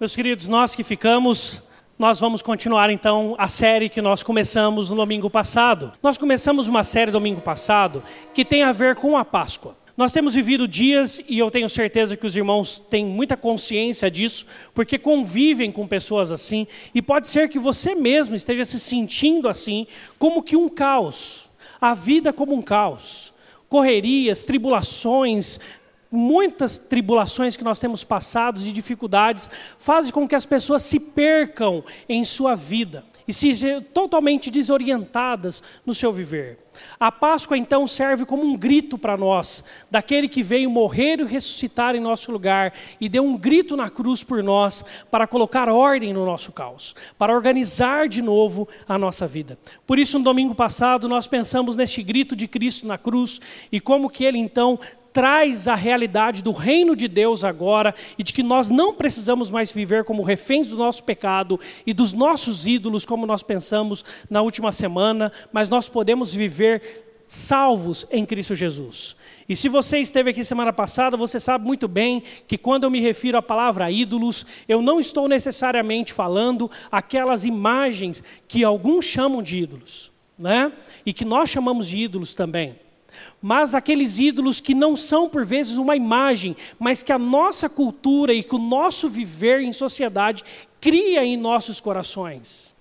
Meus queridos, nós que ficamos, nós vamos continuar então a série que nós começamos no domingo passado. Nós começamos uma série domingo passado que tem a ver com a Páscoa. Nós temos vivido dias, e eu tenho certeza que os irmãos têm muita consciência disso, porque convivem com pessoas assim, e pode ser que você mesmo esteja se sentindo assim, como que um caos, a vida como um caos. Correrias, tribulações, muitas tribulações que nós temos passados e dificuldades fazem com que as pessoas se percam em sua vida e se totalmente desorientadas no seu viver. A Páscoa então serve como um grito para nós, daquele que veio morrer e ressuscitar em nosso lugar e deu um grito na cruz por nós para colocar ordem no nosso caos, para organizar de novo a nossa vida. Por isso, no domingo passado, nós pensamos neste grito de Cristo na cruz e como que ele então traz a realidade do reino de Deus agora e de que nós não precisamos mais viver como reféns do nosso pecado e dos nossos ídolos, como nós pensamos na última semana, mas nós podemos viver salvos em Cristo Jesus. E se você esteve aqui semana passada, você sabe muito bem que quando eu me refiro à palavra ídolos, eu não estou necessariamente falando aquelas imagens que alguns chamam de ídolos, né? E que nós chamamos de ídolos também mas aqueles ídolos que não são por vezes uma imagem, mas que a nossa cultura e que o nosso viver em sociedade cria em nossos corações.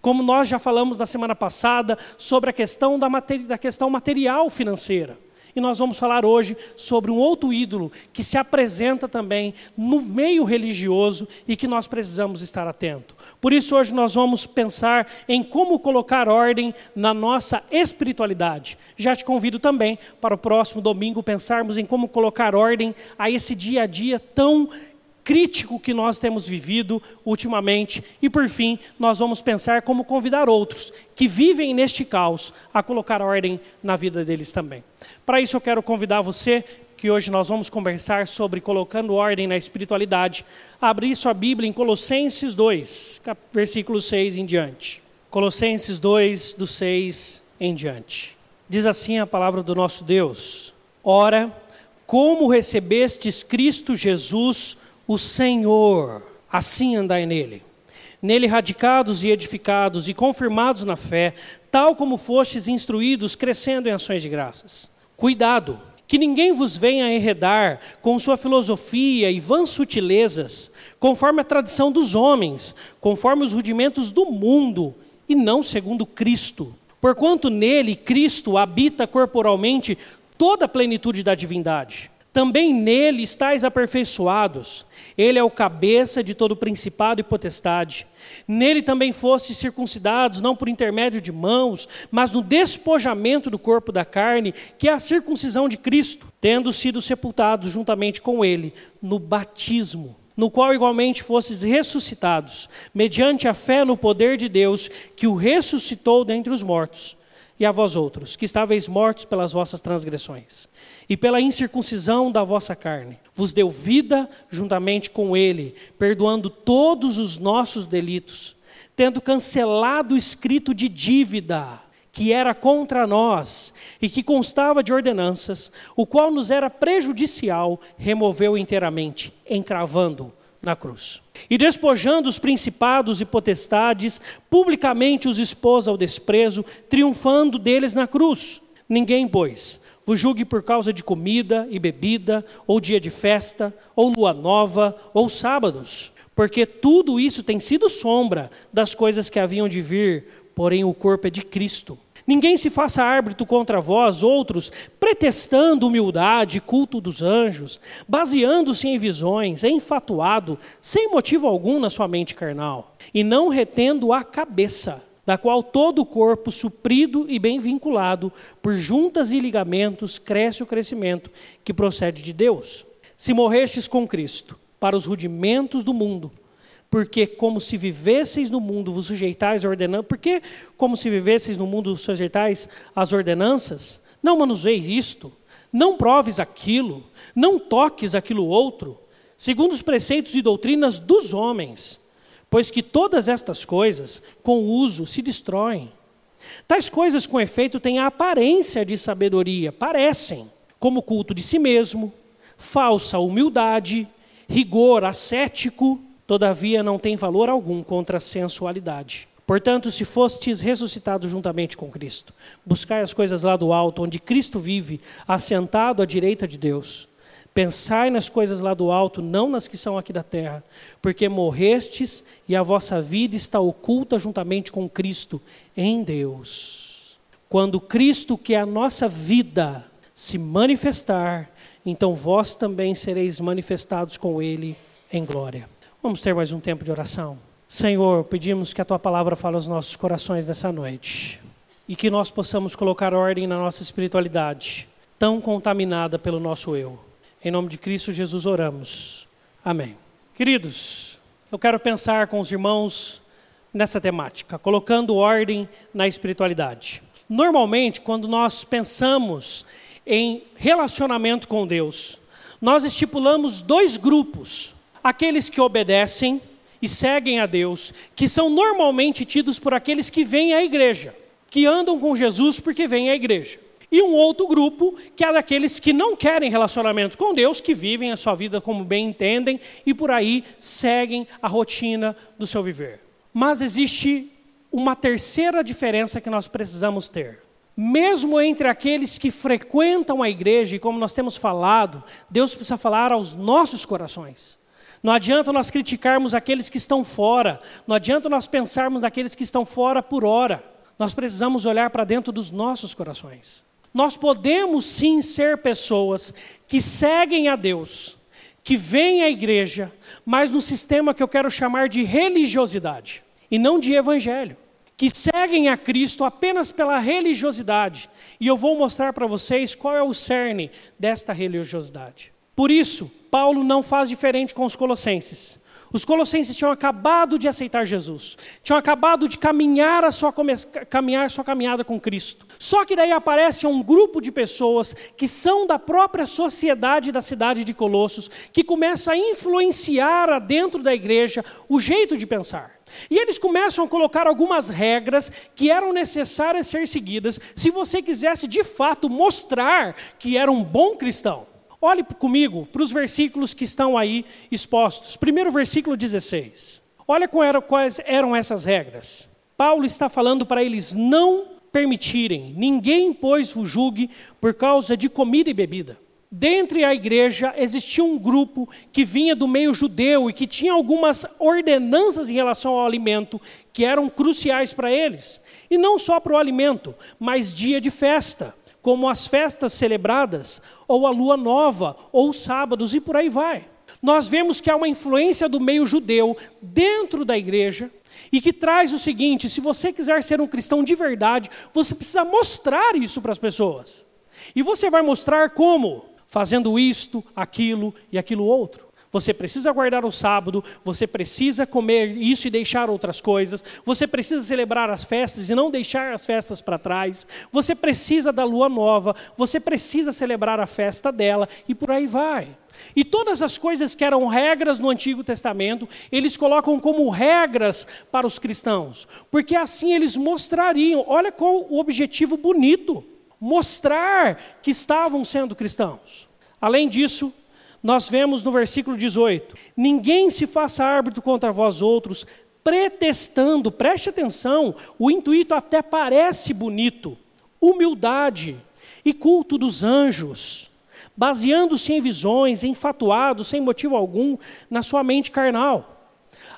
Como nós já falamos na semana passada sobre a questão da, da questão material financeira. E nós vamos falar hoje sobre um outro ídolo que se apresenta também no meio religioso e que nós precisamos estar atento. Por isso hoje nós vamos pensar em como colocar ordem na nossa espiritualidade. Já te convido também para o próximo domingo pensarmos em como colocar ordem a esse dia a dia tão crítico que nós temos vivido ultimamente. E por fim, nós vamos pensar como convidar outros que vivem neste caos a colocar ordem na vida deles também. Para isso eu quero convidar você que hoje nós vamos conversar sobre colocando ordem na espiritualidade. Abrir sua Bíblia em Colossenses 2, versículo 6 em diante. Colossenses 2, do 6 em diante. Diz assim a palavra do nosso Deus: Ora, como recebestes Cristo Jesus, o Senhor, assim andai nele. Nele radicados e edificados e confirmados na fé, tal como fostes instruídos, crescendo em ações de graças. Cuidado, que ninguém vos venha enredar com sua filosofia e vãs sutilezas, conforme a tradição dos homens, conforme os rudimentos do mundo, e não segundo Cristo. Porquanto nele, Cristo, habita corporalmente toda a plenitude da divindade. Também nele estáis aperfeiçoados. Ele é o cabeça de todo principado e potestade. Nele também fostes circuncidados, não por intermédio de mãos, mas no despojamento do corpo da carne, que é a circuncisão de Cristo, tendo sido sepultados juntamente com ele no batismo, no qual igualmente fostes ressuscitados, mediante a fé no poder de Deus, que o ressuscitou dentre os mortos e a vós outros, que estáveis mortos pelas vossas transgressões, e pela incircuncisão da vossa carne, vos deu vida juntamente com ele, perdoando todos os nossos delitos, tendo cancelado o escrito de dívida que era contra nós e que constava de ordenanças, o qual nos era prejudicial, removeu inteiramente, encravando na cruz. E despojando os principados e potestades, publicamente os expôs ao desprezo, triunfando deles na cruz. Ninguém, pois, vos julgue por causa de comida e bebida, ou dia de festa, ou lua nova, ou sábados, porque tudo isso tem sido sombra das coisas que haviam de vir, porém o corpo é de Cristo. Ninguém se faça árbitro contra vós, outros, pretextando humildade, culto dos anjos, baseando-se em visões, enfatuado, sem motivo algum na sua mente carnal, e não retendo a cabeça, da qual todo o corpo, suprido e bem vinculado, por juntas e ligamentos, cresce o crescimento que procede de Deus. Se morrestes com Cristo para os rudimentos do mundo, porque como se vivesseis no mundo vos sujeitais ordenanças, porque como se vivesseis no mundo vos sujeitais às ordenanças, não manuseis isto, não proves aquilo, não toques aquilo outro, segundo os preceitos e doutrinas dos homens, pois que todas estas coisas, com o uso, se destroem. Tais coisas, com efeito, têm a aparência de sabedoria, parecem, como culto de si mesmo, falsa humildade, rigor ascético, Todavia não tem valor algum contra a sensualidade. Portanto, se fostes ressuscitados juntamente com Cristo, buscai as coisas lá do alto, onde Cristo vive, assentado à direita de Deus. Pensai nas coisas lá do alto, não nas que são aqui da terra, porque morrestes e a vossa vida está oculta juntamente com Cristo em Deus. Quando Cristo, que é a nossa vida, se manifestar, então vós também sereis manifestados com Ele em glória. Vamos ter mais um tempo de oração. Senhor, pedimos que a tua palavra fale aos nossos corações nessa noite e que nós possamos colocar ordem na nossa espiritualidade, tão contaminada pelo nosso eu. Em nome de Cristo Jesus oramos. Amém. Queridos, eu quero pensar com os irmãos nessa temática, colocando ordem na espiritualidade. Normalmente, quando nós pensamos em relacionamento com Deus, nós estipulamos dois grupos: aqueles que obedecem e seguem a Deus, que são normalmente tidos por aqueles que vêm à igreja, que andam com Jesus porque vêm à igreja e um outro grupo que é daqueles que não querem relacionamento com Deus, que vivem a sua vida como bem entendem e por aí seguem a rotina do seu viver. Mas existe uma terceira diferença que nós precisamos ter. Mesmo entre aqueles que frequentam a igreja, e como nós temos falado, Deus precisa falar aos nossos corações. Não adianta nós criticarmos aqueles que estão fora, não adianta nós pensarmos naqueles que estão fora por hora. Nós precisamos olhar para dentro dos nossos corações. Nós podemos sim ser pessoas que seguem a Deus, que vêm à igreja, mas no sistema que eu quero chamar de religiosidade e não de evangelho, que seguem a Cristo apenas pela religiosidade. E eu vou mostrar para vocês qual é o cerne desta religiosidade. Por isso, Paulo não faz diferente com os colossenses. Os colossenses tinham acabado de aceitar Jesus, tinham acabado de caminhar a sua, caminhar sua caminhada com Cristo. Só que daí aparece um grupo de pessoas que são da própria sociedade da cidade de Colossos, que começa a influenciar dentro da igreja o jeito de pensar. E eles começam a colocar algumas regras que eram necessárias ser seguidas se você quisesse de fato mostrar que era um bom cristão. Olhe comigo para os versículos que estão aí expostos. Primeiro versículo 16. Olha quais eram essas regras. Paulo está falando para eles não permitirem, ninguém, pois, vos julgue por causa de comida e bebida. Dentre a igreja existia um grupo que vinha do meio judeu e que tinha algumas ordenanças em relação ao alimento que eram cruciais para eles. E não só para o alimento, mas dia de festa como as festas celebradas, ou a lua nova, ou os sábados, e por aí vai. Nós vemos que há uma influência do meio judeu dentro da igreja, e que traz o seguinte: se você quiser ser um cristão de verdade, você precisa mostrar isso para as pessoas. E você vai mostrar como? Fazendo isto, aquilo e aquilo outro. Você precisa guardar o sábado, você precisa comer isso e deixar outras coisas, você precisa celebrar as festas e não deixar as festas para trás, você precisa da lua nova, você precisa celebrar a festa dela e por aí vai. E todas as coisas que eram regras no Antigo Testamento, eles colocam como regras para os cristãos, porque assim eles mostrariam, olha qual o objetivo bonito, mostrar que estavam sendo cristãos. Além disso, nós vemos no versículo 18: Ninguém se faça árbitro contra vós outros, pretestando, preste atenção, o intuito até parece bonito, humildade e culto dos anjos, baseando-se em visões, enfatuados, sem motivo algum, na sua mente carnal.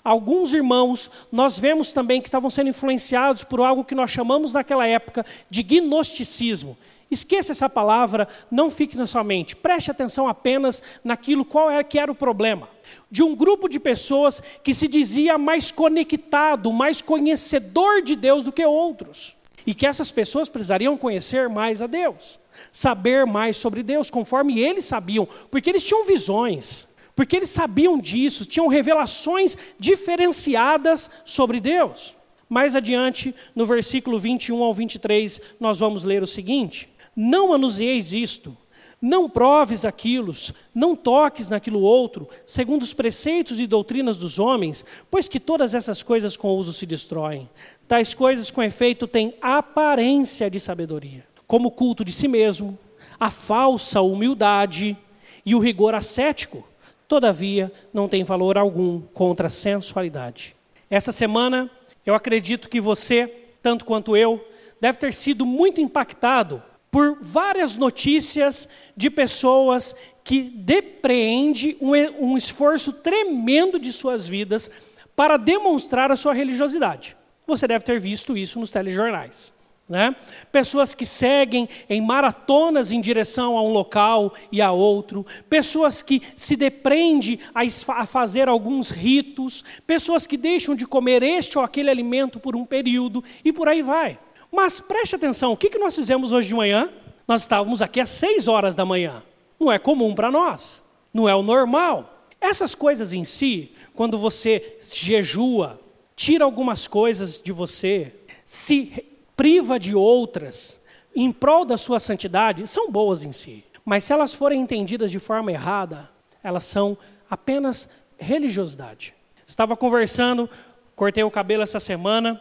Alguns irmãos, nós vemos também que estavam sendo influenciados por algo que nós chamamos naquela época de gnosticismo. Esqueça essa palavra, não fique na sua mente. Preste atenção apenas naquilo qual era que era o problema. De um grupo de pessoas que se dizia mais conectado, mais conhecedor de Deus do que outros. E que essas pessoas precisariam conhecer mais a Deus, saber mais sobre Deus, conforme eles sabiam, porque eles tinham visões, porque eles sabiam disso, tinham revelações diferenciadas sobre Deus. Mais adiante, no versículo 21 ao 23, nós vamos ler o seguinte: não anuncieis isto, não proves aquilo, não toques naquilo outro, segundo os preceitos e doutrinas dos homens, pois que todas essas coisas com uso se destroem. Tais coisas, com efeito, têm aparência de sabedoria, como o culto de si mesmo, a falsa humildade e o rigor ascético todavia não tem valor algum contra a sensualidade. Essa semana, eu acredito que você, tanto quanto eu, deve ter sido muito impactado por várias notícias de pessoas que depreende um, um esforço tremendo de suas vidas para demonstrar a sua religiosidade. Você deve ter visto isso nos telejornais. Né? Pessoas que seguem em maratonas em direção a um local e a outro, pessoas que se depreendem a, a fazer alguns ritos, pessoas que deixam de comer este ou aquele alimento por um período e por aí vai. Mas preste atenção, o que, que nós fizemos hoje de manhã? Nós estávamos aqui às seis horas da manhã. Não é comum para nós, não é o normal. Essas coisas em si, quando você jejua, tira algumas coisas de você, se priva de outras em prol da sua santidade, são boas em si. Mas se elas forem entendidas de forma errada, elas são apenas religiosidade. Estava conversando, cortei o cabelo essa semana,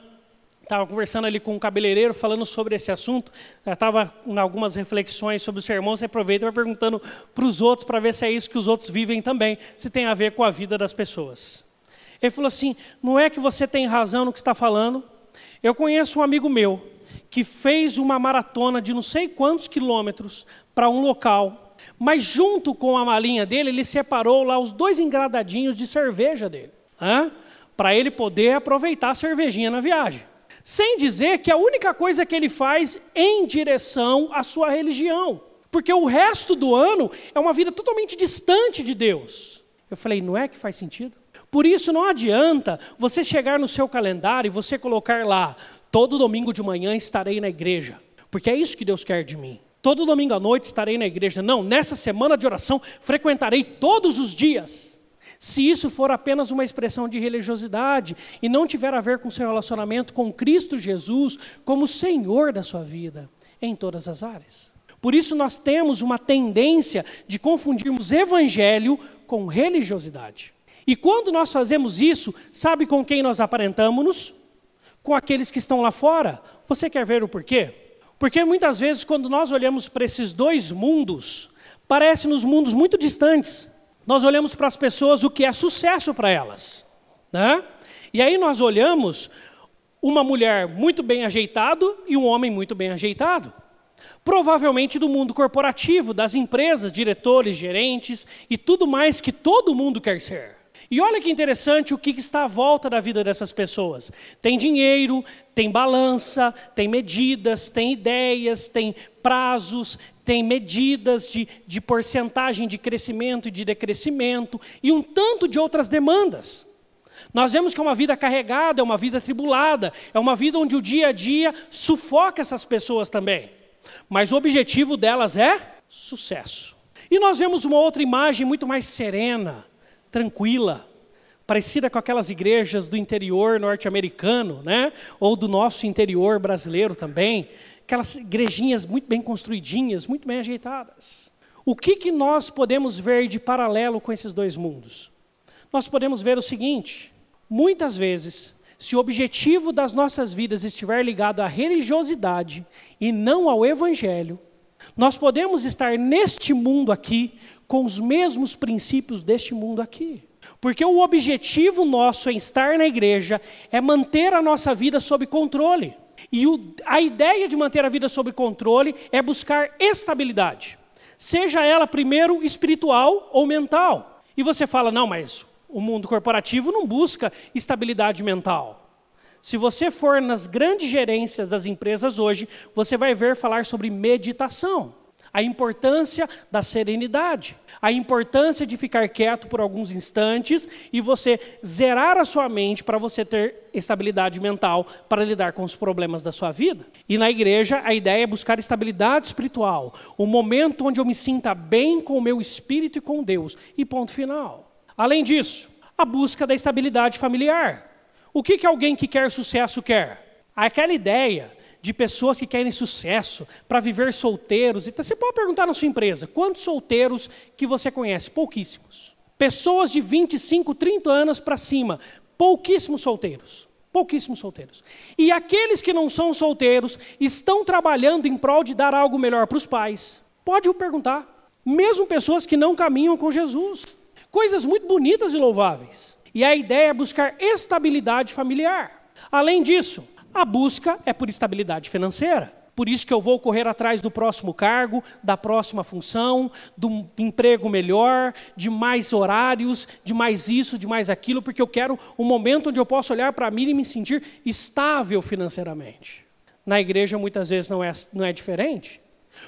estava conversando ali com um cabeleireiro falando sobre esse assunto, estava em algumas reflexões sobre o sermão, você aproveita e vai perguntando para os outros para ver se é isso que os outros vivem também, se tem a ver com a vida das pessoas. Ele falou assim: não é que você tem razão no que está falando. Eu conheço um amigo meu que fez uma maratona de não sei quantos quilômetros para um local, mas junto com a malinha dele, ele separou lá os dois engradadinhos de cerveja dele, para ele poder aproveitar a cervejinha na viagem. Sem dizer que a única coisa que ele faz em direção à sua religião, porque o resto do ano é uma vida totalmente distante de Deus. Eu falei, não é que faz sentido? Por isso não adianta você chegar no seu calendário e você colocar lá, todo domingo de manhã estarei na igreja, porque é isso que Deus quer de mim. Todo domingo à noite estarei na igreja. Não, nessa semana de oração frequentarei todos os dias. Se isso for apenas uma expressão de religiosidade e não tiver a ver com seu relacionamento com Cristo Jesus como Senhor da sua vida, em todas as áreas. Por isso nós temos uma tendência de confundirmos evangelho com religiosidade. E quando nós fazemos isso, sabe com quem nós aparentamos-nos? Com aqueles que estão lá fora. Você quer ver o porquê? Porque muitas vezes, quando nós olhamos para esses dois mundos, parecem-nos mundos muito distantes. Nós olhamos para as pessoas o que é sucesso para elas. Né? E aí nós olhamos uma mulher muito bem ajeitado e um homem muito bem ajeitado. Provavelmente do mundo corporativo, das empresas, diretores, gerentes e tudo mais que todo mundo quer ser. E olha que interessante o que está à volta da vida dessas pessoas. Tem dinheiro, tem balança, tem medidas, tem ideias, tem prazos, tem medidas de, de porcentagem de crescimento e de decrescimento, e um tanto de outras demandas. Nós vemos que é uma vida carregada, é uma vida tribulada, é uma vida onde o dia a dia sufoca essas pessoas também. Mas o objetivo delas é sucesso. E nós vemos uma outra imagem muito mais serena, tranquila, parecida com aquelas igrejas do interior norte-americano, né? ou do nosso interior brasileiro também, aquelas igrejinhas muito bem construidinhas, muito bem ajeitadas. O que, que nós podemos ver de paralelo com esses dois mundos? Nós podemos ver o seguinte: muitas vezes, se o objetivo das nossas vidas estiver ligado à religiosidade e não ao evangelho, nós podemos estar neste mundo aqui com os mesmos princípios deste mundo aqui. Porque o objetivo nosso em estar na igreja é manter a nossa vida sob controle. E o, a ideia de manter a vida sob controle é buscar estabilidade, seja ela primeiro espiritual ou mental. E você fala, não, mas o mundo corporativo não busca estabilidade mental. Se você for nas grandes gerências das empresas hoje, você vai ver falar sobre meditação a importância da serenidade, a importância de ficar quieto por alguns instantes e você zerar a sua mente para você ter estabilidade mental para lidar com os problemas da sua vida. E na igreja, a ideia é buscar estabilidade espiritual, o um momento onde eu me sinta bem com o meu espírito e com Deus, e ponto final. Além disso, a busca da estabilidade familiar. O que, que alguém que quer sucesso quer? Aquela ideia de pessoas que querem sucesso, para viver solteiros. Então, você pode perguntar na sua empresa, quantos solteiros que você conhece? Pouquíssimos. Pessoas de 25, 30 anos para cima, pouquíssimos solteiros. Pouquíssimos solteiros. E aqueles que não são solteiros estão trabalhando em prol de dar algo melhor para os pais. Pode o perguntar. Mesmo pessoas que não caminham com Jesus. Coisas muito bonitas e louváveis. E a ideia é buscar estabilidade familiar. Além disso, a busca é por estabilidade financeira. Por isso que eu vou correr atrás do próximo cargo, da próxima função, do emprego melhor, de mais horários, de mais isso, de mais aquilo, porque eu quero um momento onde eu possa olhar para mim e me sentir estável financeiramente. Na igreja muitas vezes não é, não é diferente.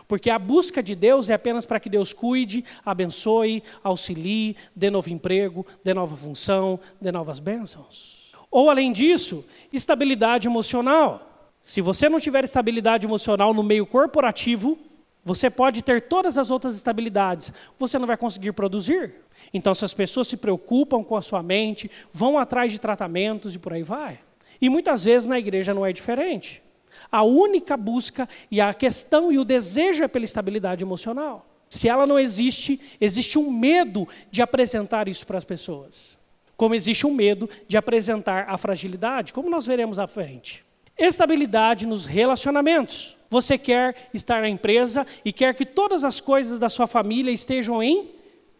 Porque a busca de Deus é apenas para que Deus cuide, abençoe, auxilie, dê novo emprego, dê nova função, dê novas bênçãos. Ou, além disso, estabilidade emocional. Se você não tiver estabilidade emocional no meio corporativo, você pode ter todas as outras estabilidades, você não vai conseguir produzir. Então, se as pessoas se preocupam com a sua mente, vão atrás de tratamentos e por aí vai. E muitas vezes na igreja não é diferente. A única busca e a questão e o desejo é pela estabilidade emocional. Se ela não existe, existe um medo de apresentar isso para as pessoas. Como existe um medo de apresentar a fragilidade, como nós veremos à frente. Estabilidade nos relacionamentos. Você quer estar na empresa e quer que todas as coisas da sua família estejam em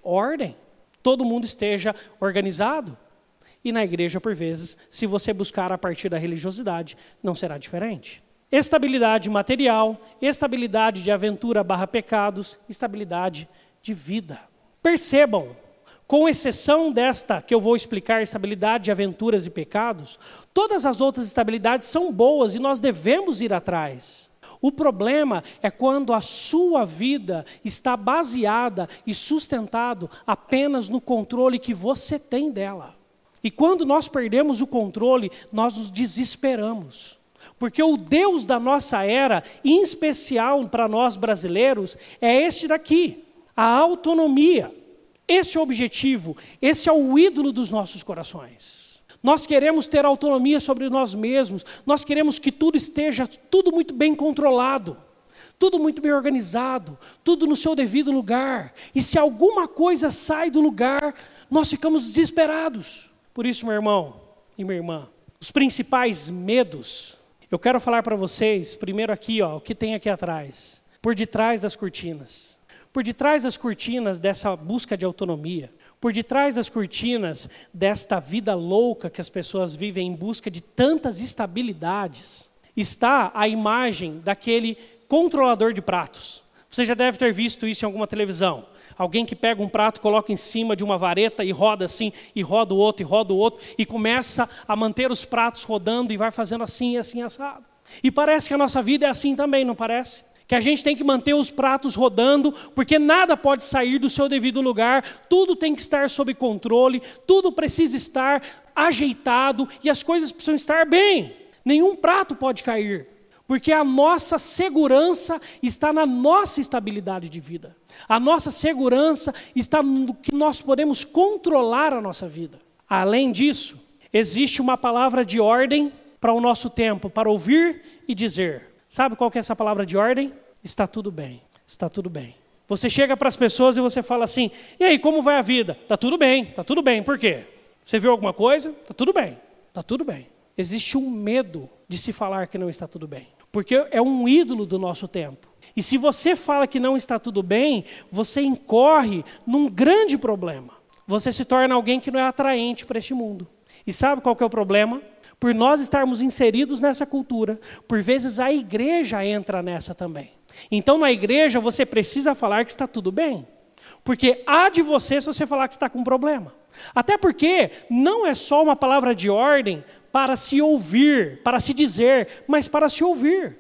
ordem, todo mundo esteja organizado. E na igreja, por vezes, se você buscar a partir da religiosidade, não será diferente. Estabilidade material, estabilidade de aventura barra pecados, estabilidade de vida. Percebam, com exceção desta que eu vou explicar, estabilidade de aventuras e pecados, todas as outras estabilidades são boas e nós devemos ir atrás. O problema é quando a sua vida está baseada e sustentado apenas no controle que você tem dela. E quando nós perdemos o controle, nós nos desesperamos. Porque o Deus da nossa era, em especial para nós brasileiros, é este daqui: a autonomia. Esse é o objetivo, esse é o ídolo dos nossos corações. Nós queremos ter autonomia sobre nós mesmos, nós queremos que tudo esteja tudo muito bem controlado, tudo muito bem organizado, tudo no seu devido lugar. E se alguma coisa sai do lugar, nós ficamos desesperados. Por isso, meu irmão e minha irmã, os principais medos, eu quero falar para vocês, primeiro aqui, ó, o que tem aqui atrás, por detrás das cortinas. Por detrás das cortinas dessa busca de autonomia, por detrás das cortinas desta vida louca que as pessoas vivem em busca de tantas estabilidades, está a imagem daquele controlador de pratos. Você já deve ter visto isso em alguma televisão. Alguém que pega um prato, coloca em cima de uma vareta e roda assim, e roda o outro, e roda o outro, e começa a manter os pratos rodando e vai fazendo assim assim assado. E parece que a nossa vida é assim também, não parece? Que a gente tem que manter os pratos rodando, porque nada pode sair do seu devido lugar, tudo tem que estar sob controle, tudo precisa estar ajeitado e as coisas precisam estar bem. Nenhum prato pode cair, porque a nossa segurança está na nossa estabilidade de vida. A nossa segurança está no que nós podemos controlar a nossa vida. Além disso, existe uma palavra de ordem para o nosso tempo, para ouvir e dizer. Sabe qual que é essa palavra de ordem? Está tudo bem, está tudo bem. Você chega para as pessoas e você fala assim: e aí, como vai a vida? Está tudo bem, está tudo bem. Por quê? Você viu alguma coisa? Está tudo bem, está tudo bem. Existe um medo de se falar que não está tudo bem, porque é um ídolo do nosso tempo. E se você fala que não está tudo bem, você incorre num grande problema. Você se torna alguém que não é atraente para este mundo. E sabe qual que é o problema? Por nós estarmos inseridos nessa cultura, por vezes a igreja entra nessa também. Então, na igreja, você precisa falar que está tudo bem. Porque há de você se você falar que está com problema. Até porque não é só uma palavra de ordem para se ouvir, para se dizer, mas para se ouvir.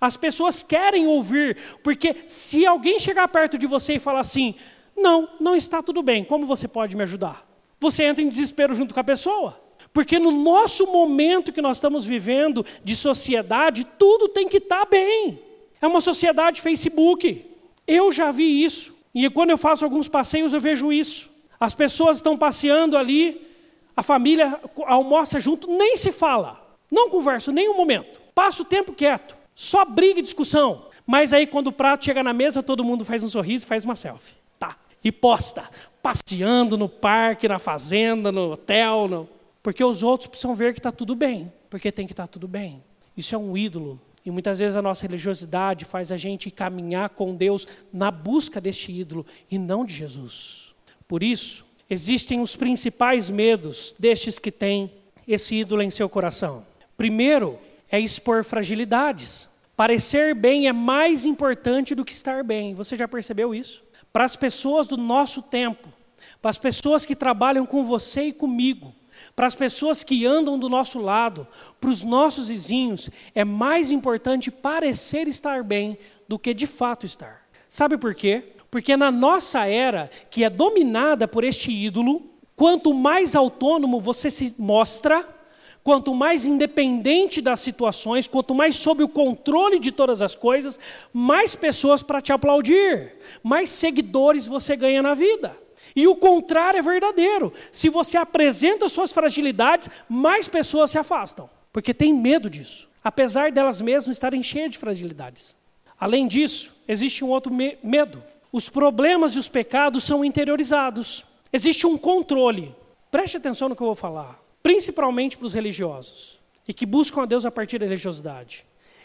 As pessoas querem ouvir, porque se alguém chegar perto de você e falar assim: não, não está tudo bem, como você pode me ajudar? Você entra em desespero junto com a pessoa. Porque no nosso momento que nós estamos vivendo de sociedade, tudo tem que estar tá bem. É uma sociedade Facebook. Eu já vi isso. E quando eu faço alguns passeios, eu vejo isso. As pessoas estão passeando ali, a família almoça junto, nem se fala. Não conversa nem um momento. Passa o tempo quieto. Só briga e discussão. Mas aí quando o prato chega na mesa, todo mundo faz um sorriso e faz uma selfie. Tá. E posta. Passeando no parque, na fazenda, no hotel, no... Porque os outros precisam ver que está tudo bem, porque tem que estar tá tudo bem. Isso é um ídolo. E muitas vezes a nossa religiosidade faz a gente caminhar com Deus na busca deste ídolo e não de Jesus. Por isso, existem os principais medos destes que têm esse ídolo em seu coração. Primeiro é expor fragilidades. Parecer bem é mais importante do que estar bem. Você já percebeu isso? Para as pessoas do nosso tempo, para as pessoas que trabalham com você e comigo, para as pessoas que andam do nosso lado, para os nossos vizinhos, é mais importante parecer estar bem do que de fato estar. Sabe por quê? Porque na nossa era, que é dominada por este ídolo, quanto mais autônomo você se mostra, quanto mais independente das situações, quanto mais sob o controle de todas as coisas, mais pessoas para te aplaudir, mais seguidores você ganha na vida. E o contrário é verdadeiro. Se você apresenta suas fragilidades, mais pessoas se afastam, porque tem medo disso, apesar delas mesmas estarem cheias de fragilidades. Além disso, existe um outro me medo. Os problemas e os pecados são interiorizados. Existe um controle. Preste atenção no que eu vou falar, principalmente para os religiosos e que buscam a Deus a partir da religiosidade.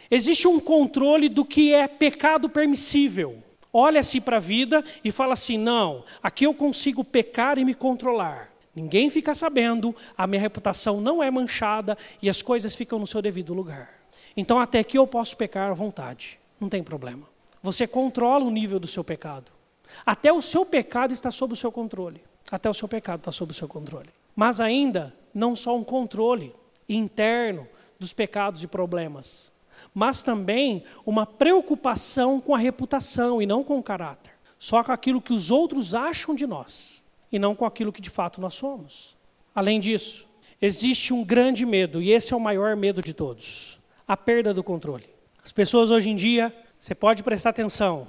Existe um controle do que é pecado permissível olha-se para a vida e fala assim: não, aqui eu consigo pecar e me controlar. Ninguém fica sabendo, a minha reputação não é manchada e as coisas ficam no seu devido lugar. Então, até aqui eu posso pecar à vontade, não tem problema. Você controla o nível do seu pecado. Até o seu pecado está sob o seu controle. Até o seu pecado está sob o seu controle. Mas ainda, não só um controle interno dos pecados e problemas, mas também uma preocupação com a reputação e não com o caráter. Só com aquilo que os outros acham de nós e não com aquilo que de fato nós somos. Além disso, existe um grande medo, e esse é o maior medo de todos: a perda do controle. As pessoas hoje em dia, você pode prestar atenção,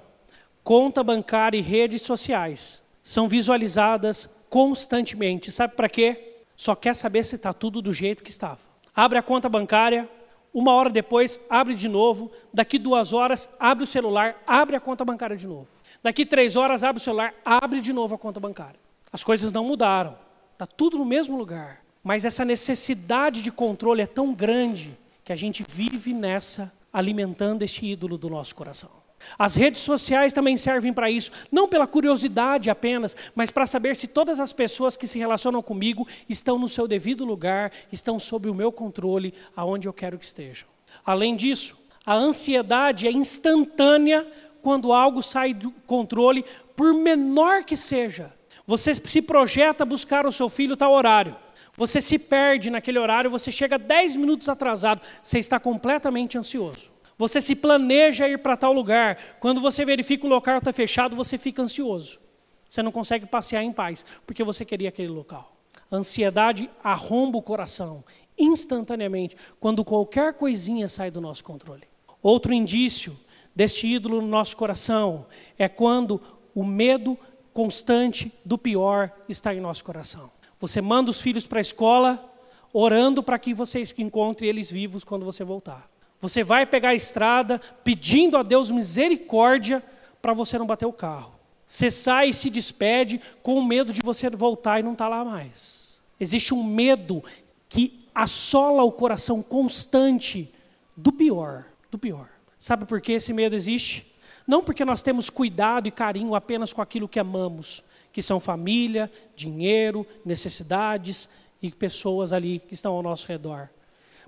conta bancária e redes sociais são visualizadas constantemente. Sabe para quê? Só quer saber se está tudo do jeito que estava. Abre a conta bancária, uma hora depois, abre de novo. Daqui duas horas, abre o celular, abre a conta bancária de novo. Daqui três horas, abre o celular, abre de novo a conta bancária. As coisas não mudaram. Está tudo no mesmo lugar. Mas essa necessidade de controle é tão grande que a gente vive nessa, alimentando este ídolo do nosso coração. As redes sociais também servem para isso, não pela curiosidade apenas, mas para saber se todas as pessoas que se relacionam comigo estão no seu devido lugar, estão sob o meu controle, aonde eu quero que estejam. Além disso, a ansiedade é instantânea quando algo sai do controle, por menor que seja. Você se projeta a buscar o seu filho tal horário. Você se perde naquele horário, você chega 10 minutos atrasado, você está completamente ansioso. Você se planeja ir para tal lugar. Quando você verifica o local está fechado, você fica ansioso. Você não consegue passear em paz, porque você queria aquele local. A ansiedade arromba o coração instantaneamente, quando qualquer coisinha sai do nosso controle. Outro indício deste ídolo no nosso coração é quando o medo constante do pior está em nosso coração. Você manda os filhos para a escola, orando para que você encontre eles vivos quando você voltar. Você vai pegar a estrada pedindo a Deus misericórdia para você não bater o carro. Você sai e se despede com medo de você voltar e não estar tá lá mais. Existe um medo que assola o coração constante do pior, do pior. Sabe por que esse medo existe? Não porque nós temos cuidado e carinho apenas com aquilo que amamos, que são família, dinheiro, necessidades e pessoas ali que estão ao nosso redor,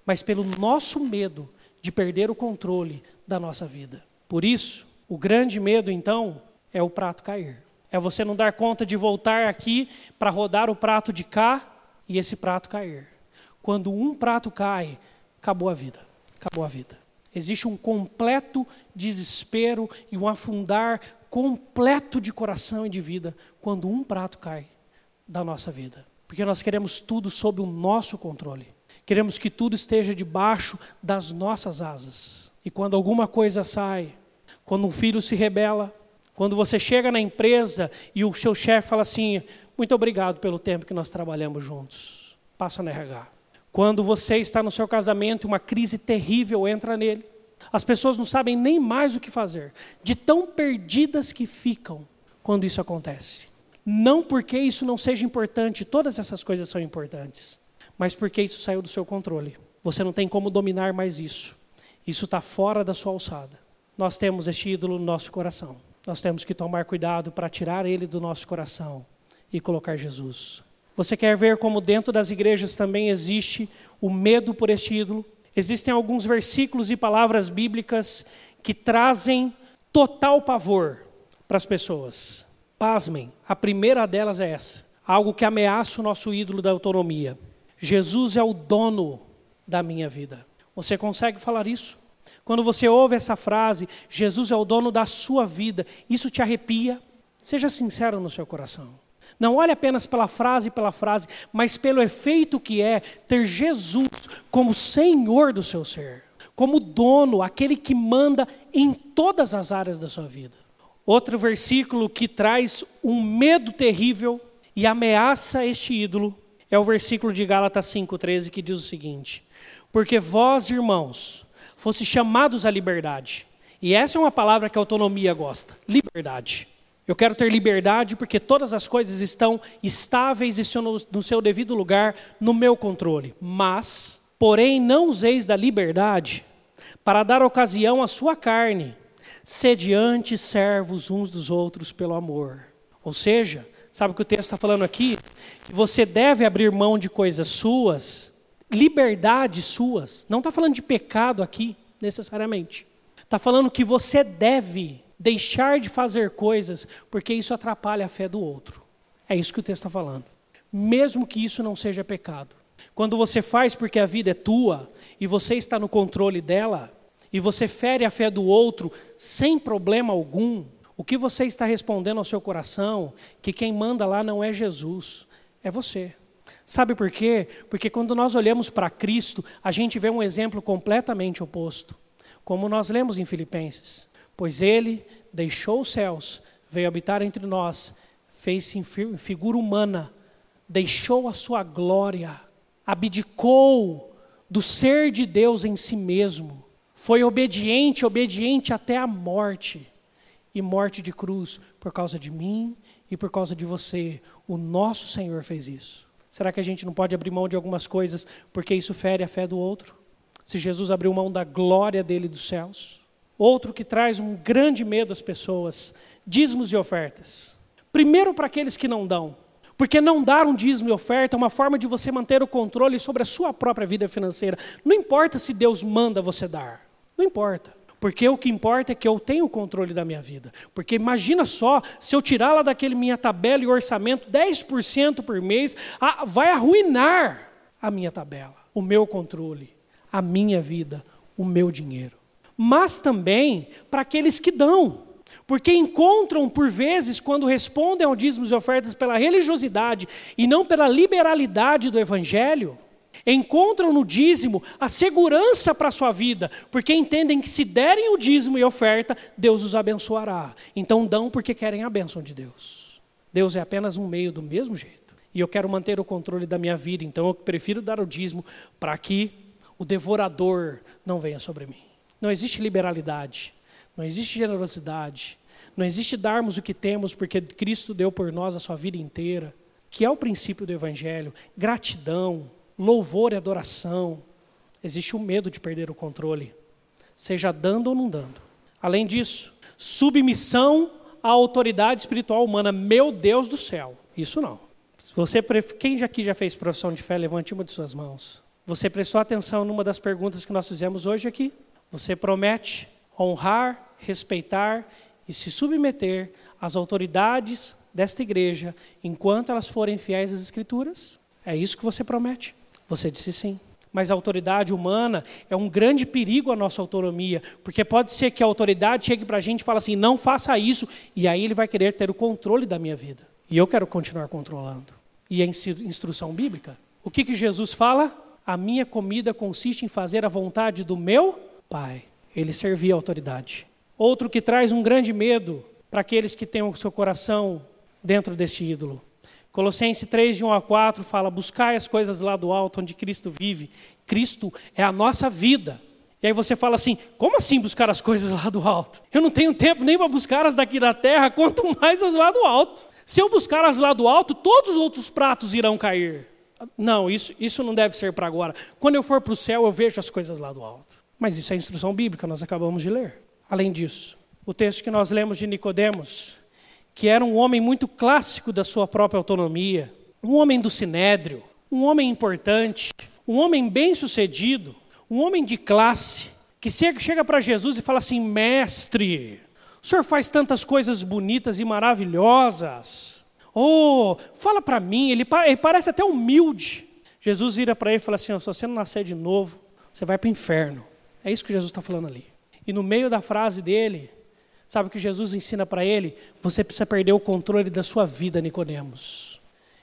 mas pelo nosso medo de perder o controle da nossa vida. Por isso, o grande medo, então, é o prato cair. É você não dar conta de voltar aqui para rodar o prato de cá e esse prato cair. Quando um prato cai, acabou a vida. Acabou a vida. Existe um completo desespero e um afundar completo de coração e de vida quando um prato cai da nossa vida. Porque nós queremos tudo sob o nosso controle. Queremos que tudo esteja debaixo das nossas asas. E quando alguma coisa sai, quando um filho se rebela, quando você chega na empresa e o seu chefe fala assim: Muito obrigado pelo tempo que nós trabalhamos juntos. Passa no RH. Quando você está no seu casamento e uma crise terrível entra nele, as pessoas não sabem nem mais o que fazer, de tão perdidas que ficam quando isso acontece. Não porque isso não seja importante, todas essas coisas são importantes mas porque isso saiu do seu controle. Você não tem como dominar mais isso. Isso está fora da sua alçada. Nós temos este ídolo no nosso coração. Nós temos que tomar cuidado para tirar ele do nosso coração e colocar Jesus. Você quer ver como dentro das igrejas também existe o medo por este ídolo? Existem alguns versículos e palavras bíblicas que trazem total pavor para as pessoas. Pasmem, a primeira delas é essa: algo que ameaça o nosso ídolo da autonomia. Jesus é o dono da minha vida. Você consegue falar isso? Quando você ouve essa frase, Jesus é o dono da sua vida, isso te arrepia? Seja sincero no seu coração. Não olhe apenas pela frase pela frase, mas pelo efeito que é ter Jesus como Senhor do seu ser, como dono, aquele que manda em todas as áreas da sua vida. Outro versículo que traz um medo terrível e ameaça este ídolo é o versículo de Gálatas 5,13 que diz o seguinte: Porque vós, irmãos, fosse chamados à liberdade. E essa é uma palavra que a autonomia gosta: liberdade. Eu quero ter liberdade porque todas as coisas estão estáveis e no seu devido lugar, no meu controle. Mas, porém, não useis da liberdade para dar ocasião à sua carne, sediante servos uns dos outros pelo amor. Ou seja, sabe o que o texto está falando aqui? Que você deve abrir mão de coisas suas, liberdades suas. Não está falando de pecado aqui, necessariamente. Está falando que você deve deixar de fazer coisas porque isso atrapalha a fé do outro. É isso que o texto está falando. Mesmo que isso não seja pecado. Quando você faz porque a vida é tua e você está no controle dela, e você fere a fé do outro sem problema algum, o que você está respondendo ao seu coração? Que quem manda lá não é Jesus, é você. Sabe por quê? Porque quando nós olhamos para Cristo, a gente vê um exemplo completamente oposto. Como nós lemos em Filipenses pois ele deixou os céus, veio habitar entre nós, fez-se em figura humana, deixou a sua glória, abdicou do ser de Deus em si mesmo, foi obediente, obediente até a morte e morte de cruz por causa de mim e por causa de você. O nosso Senhor fez isso. Será que a gente não pode abrir mão de algumas coisas porque isso fere a fé do outro? Se Jesus abriu mão da glória dele dos céus, Outro que traz um grande medo às pessoas: dízimos e ofertas. Primeiro, para aqueles que não dão. Porque não dar um dízimo e oferta é uma forma de você manter o controle sobre a sua própria vida financeira. Não importa se Deus manda você dar. Não importa. Porque o que importa é que eu tenho o controle da minha vida. Porque imagina só, se eu tirar lá daquele minha tabela e orçamento 10% por mês, vai arruinar a minha tabela, o meu controle, a minha vida, o meu dinheiro mas também para aqueles que dão. Porque encontram, por vezes, quando respondem ao dízimos e ofertas pela religiosidade e não pela liberalidade do Evangelho, encontram no dízimo a segurança para a sua vida, porque entendem que se derem o dízimo e oferta, Deus os abençoará. Então dão porque querem a bênção de Deus. Deus é apenas um meio do mesmo jeito. E eu quero manter o controle da minha vida, então eu prefiro dar o dízimo para que o devorador não venha sobre mim. Não existe liberalidade, não existe generosidade, não existe darmos o que temos porque Cristo deu por nós a sua vida inteira, que é o princípio do Evangelho. Gratidão, louvor e adoração. Existe o medo de perder o controle, seja dando ou não dando. Além disso, submissão à autoridade espiritual humana. Meu Deus do céu, isso não. Você, quem aqui já fez profissão de fé, levante uma de suas mãos. Você prestou atenção numa das perguntas que nós fizemos hoje aqui? Você promete honrar, respeitar e se submeter às autoridades desta igreja enquanto elas forem fiéis às Escrituras? É isso que você promete? Você disse sim. Mas a autoridade humana é um grande perigo à nossa autonomia, porque pode ser que a autoridade chegue para a gente e fale assim: não faça isso, e aí ele vai querer ter o controle da minha vida. E eu quero continuar controlando. E é instrução bíblica. O que, que Jesus fala? A minha comida consiste em fazer a vontade do meu Pai. Ele servia a autoridade. Outro que traz um grande medo para aqueles que têm o seu coração dentro desse ídolo. Colossenses 3, de 1 a 4, fala: Buscai as coisas lá do alto, onde Cristo vive. Cristo é a nossa vida. E aí você fala assim: como assim buscar as coisas lá do alto? Eu não tenho tempo nem para buscar as daqui da terra, quanto mais as lá do alto. Se eu buscar as lá do alto, todos os outros pratos irão cair. Não, isso, isso não deve ser para agora. Quando eu for para o céu, eu vejo as coisas lá do alto. Mas isso é instrução bíblica, nós acabamos de ler. Além disso, o texto que nós lemos de Nicodemos, que era um homem muito clássico da sua própria autonomia, um homem do sinédrio, um homem importante, um homem bem-sucedido, um homem de classe, que chega para Jesus e fala assim: Mestre, o senhor faz tantas coisas bonitas e maravilhosas. Oh, fala para mim, ele, ele, parece até humilde. Jesus vira para ele e fala assim: se você não nascer de novo, você vai para o inferno. É isso que Jesus está falando ali. E no meio da frase dele, sabe o que Jesus ensina para ele? Você precisa perder o controle da sua vida, Nicodemos.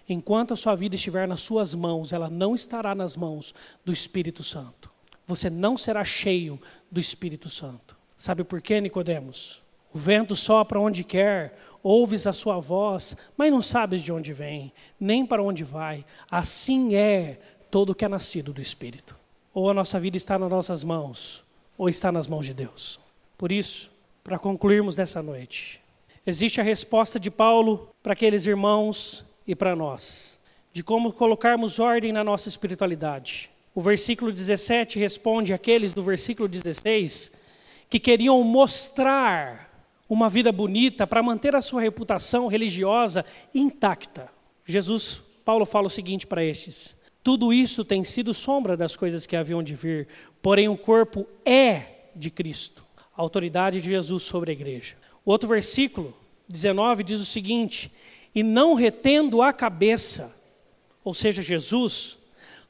Enquanto a sua vida estiver nas suas mãos, ela não estará nas mãos do Espírito Santo. Você não será cheio do Espírito Santo. Sabe por quê, Nicodemos? O vento sopra onde quer, ouves a sua voz, mas não sabes de onde vem, nem para onde vai. Assim é todo o que é nascido do Espírito. Ou a nossa vida está nas nossas mãos, ou está nas mãos de Deus. Por isso, para concluirmos nessa noite, existe a resposta de Paulo para aqueles irmãos e para nós, de como colocarmos ordem na nossa espiritualidade. O versículo 17 responde àqueles do versículo 16 que queriam mostrar uma vida bonita para manter a sua reputação religiosa intacta. Jesus, Paulo fala o seguinte para estes: tudo isso tem sido sombra das coisas que haviam de vir, porém o corpo é de Cristo, a autoridade de Jesus sobre a igreja. O outro versículo, 19, diz o seguinte: e não retendo a cabeça, ou seja, Jesus,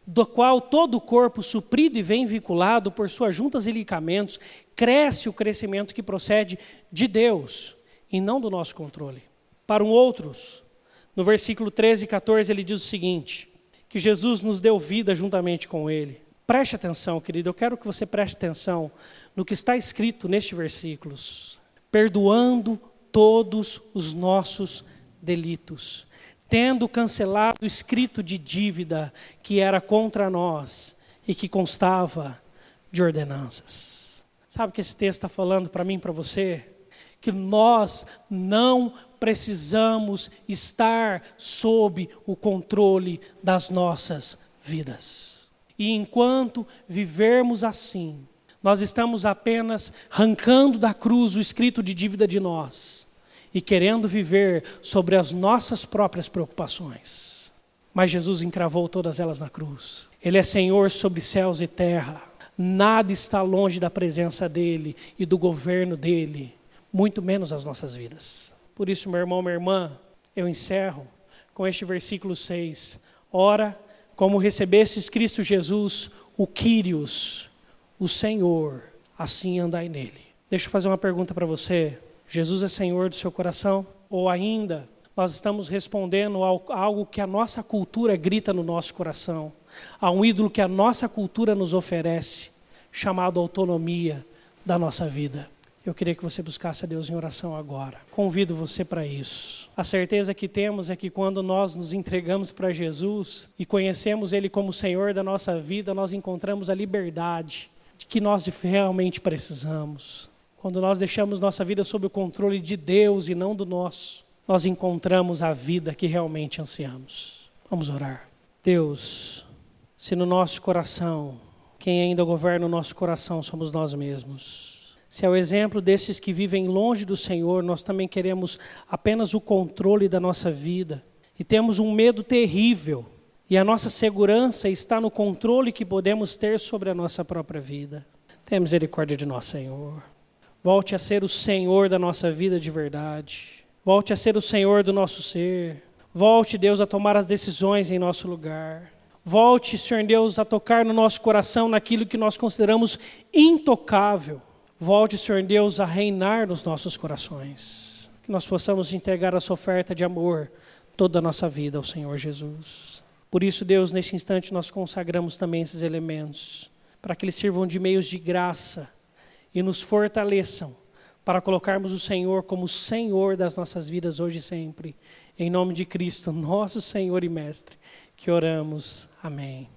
do qual todo o corpo suprido e vinculado por suas juntas e ligamentos, cresce o crescimento que procede de Deus e não do nosso controle. Para um outros, no versículo 13 e 14, ele diz o seguinte: que Jesus nos deu vida juntamente com ele. Preste atenção, querido, eu quero que você preste atenção no que está escrito nestes versículos. Perdoando todos os nossos delitos, tendo cancelado o escrito de dívida que era contra nós e que constava de ordenanças. Sabe o que esse texto está falando para mim e para você? Que nós não precisamos estar sob o controle das nossas vidas. E enquanto vivermos assim, nós estamos apenas arrancando da cruz o escrito de dívida de nós e querendo viver sobre as nossas próprias preocupações. Mas Jesus encravou todas elas na cruz. Ele é Senhor sobre céus e terra. Nada está longe da presença dEle e do governo dEle, muito menos as nossas vidas. Por isso, meu irmão, minha irmã, eu encerro com este versículo 6. Ora, como recebestes Cristo Jesus, o Quírios, o Senhor, assim andai nele. Deixa eu fazer uma pergunta para você. Jesus é Senhor do seu coração? Ou ainda, nós estamos respondendo a algo que a nossa cultura grita no nosso coração? a um ídolo que a nossa cultura nos oferece, chamado autonomia da nossa vida. Eu queria que você buscasse a Deus em oração agora. Convido você para isso. A certeza que temos é que quando nós nos entregamos para Jesus e conhecemos Ele como Senhor da nossa vida, nós encontramos a liberdade de que nós realmente precisamos. Quando nós deixamos nossa vida sob o controle de Deus e não do nosso, nós encontramos a vida que realmente ansiamos. Vamos orar. Deus, se no nosso coração, quem ainda governa o nosso coração somos nós mesmos. Se é o exemplo desses que vivem longe do Senhor, nós também queremos apenas o controle da nossa vida e temos um medo terrível. E a nossa segurança está no controle que podemos ter sobre a nossa própria vida. Tenha misericórdia de nós, Senhor. Volte a ser o Senhor da nossa vida de verdade. Volte a ser o Senhor do nosso ser. Volte, Deus, a tomar as decisões em nosso lugar. Volte, Senhor Deus, a tocar no nosso coração naquilo que nós consideramos intocável. Volte, Senhor Deus, a reinar nos nossos corações. Que nós possamos entregar essa oferta de amor toda a nossa vida ao Senhor Jesus. Por isso, Deus, neste instante nós consagramos também esses elementos, para que eles sirvam de meios de graça e nos fortaleçam para colocarmos o Senhor como Senhor das nossas vidas hoje e sempre. Em nome de Cristo, nosso Senhor e Mestre que oramos. Amém.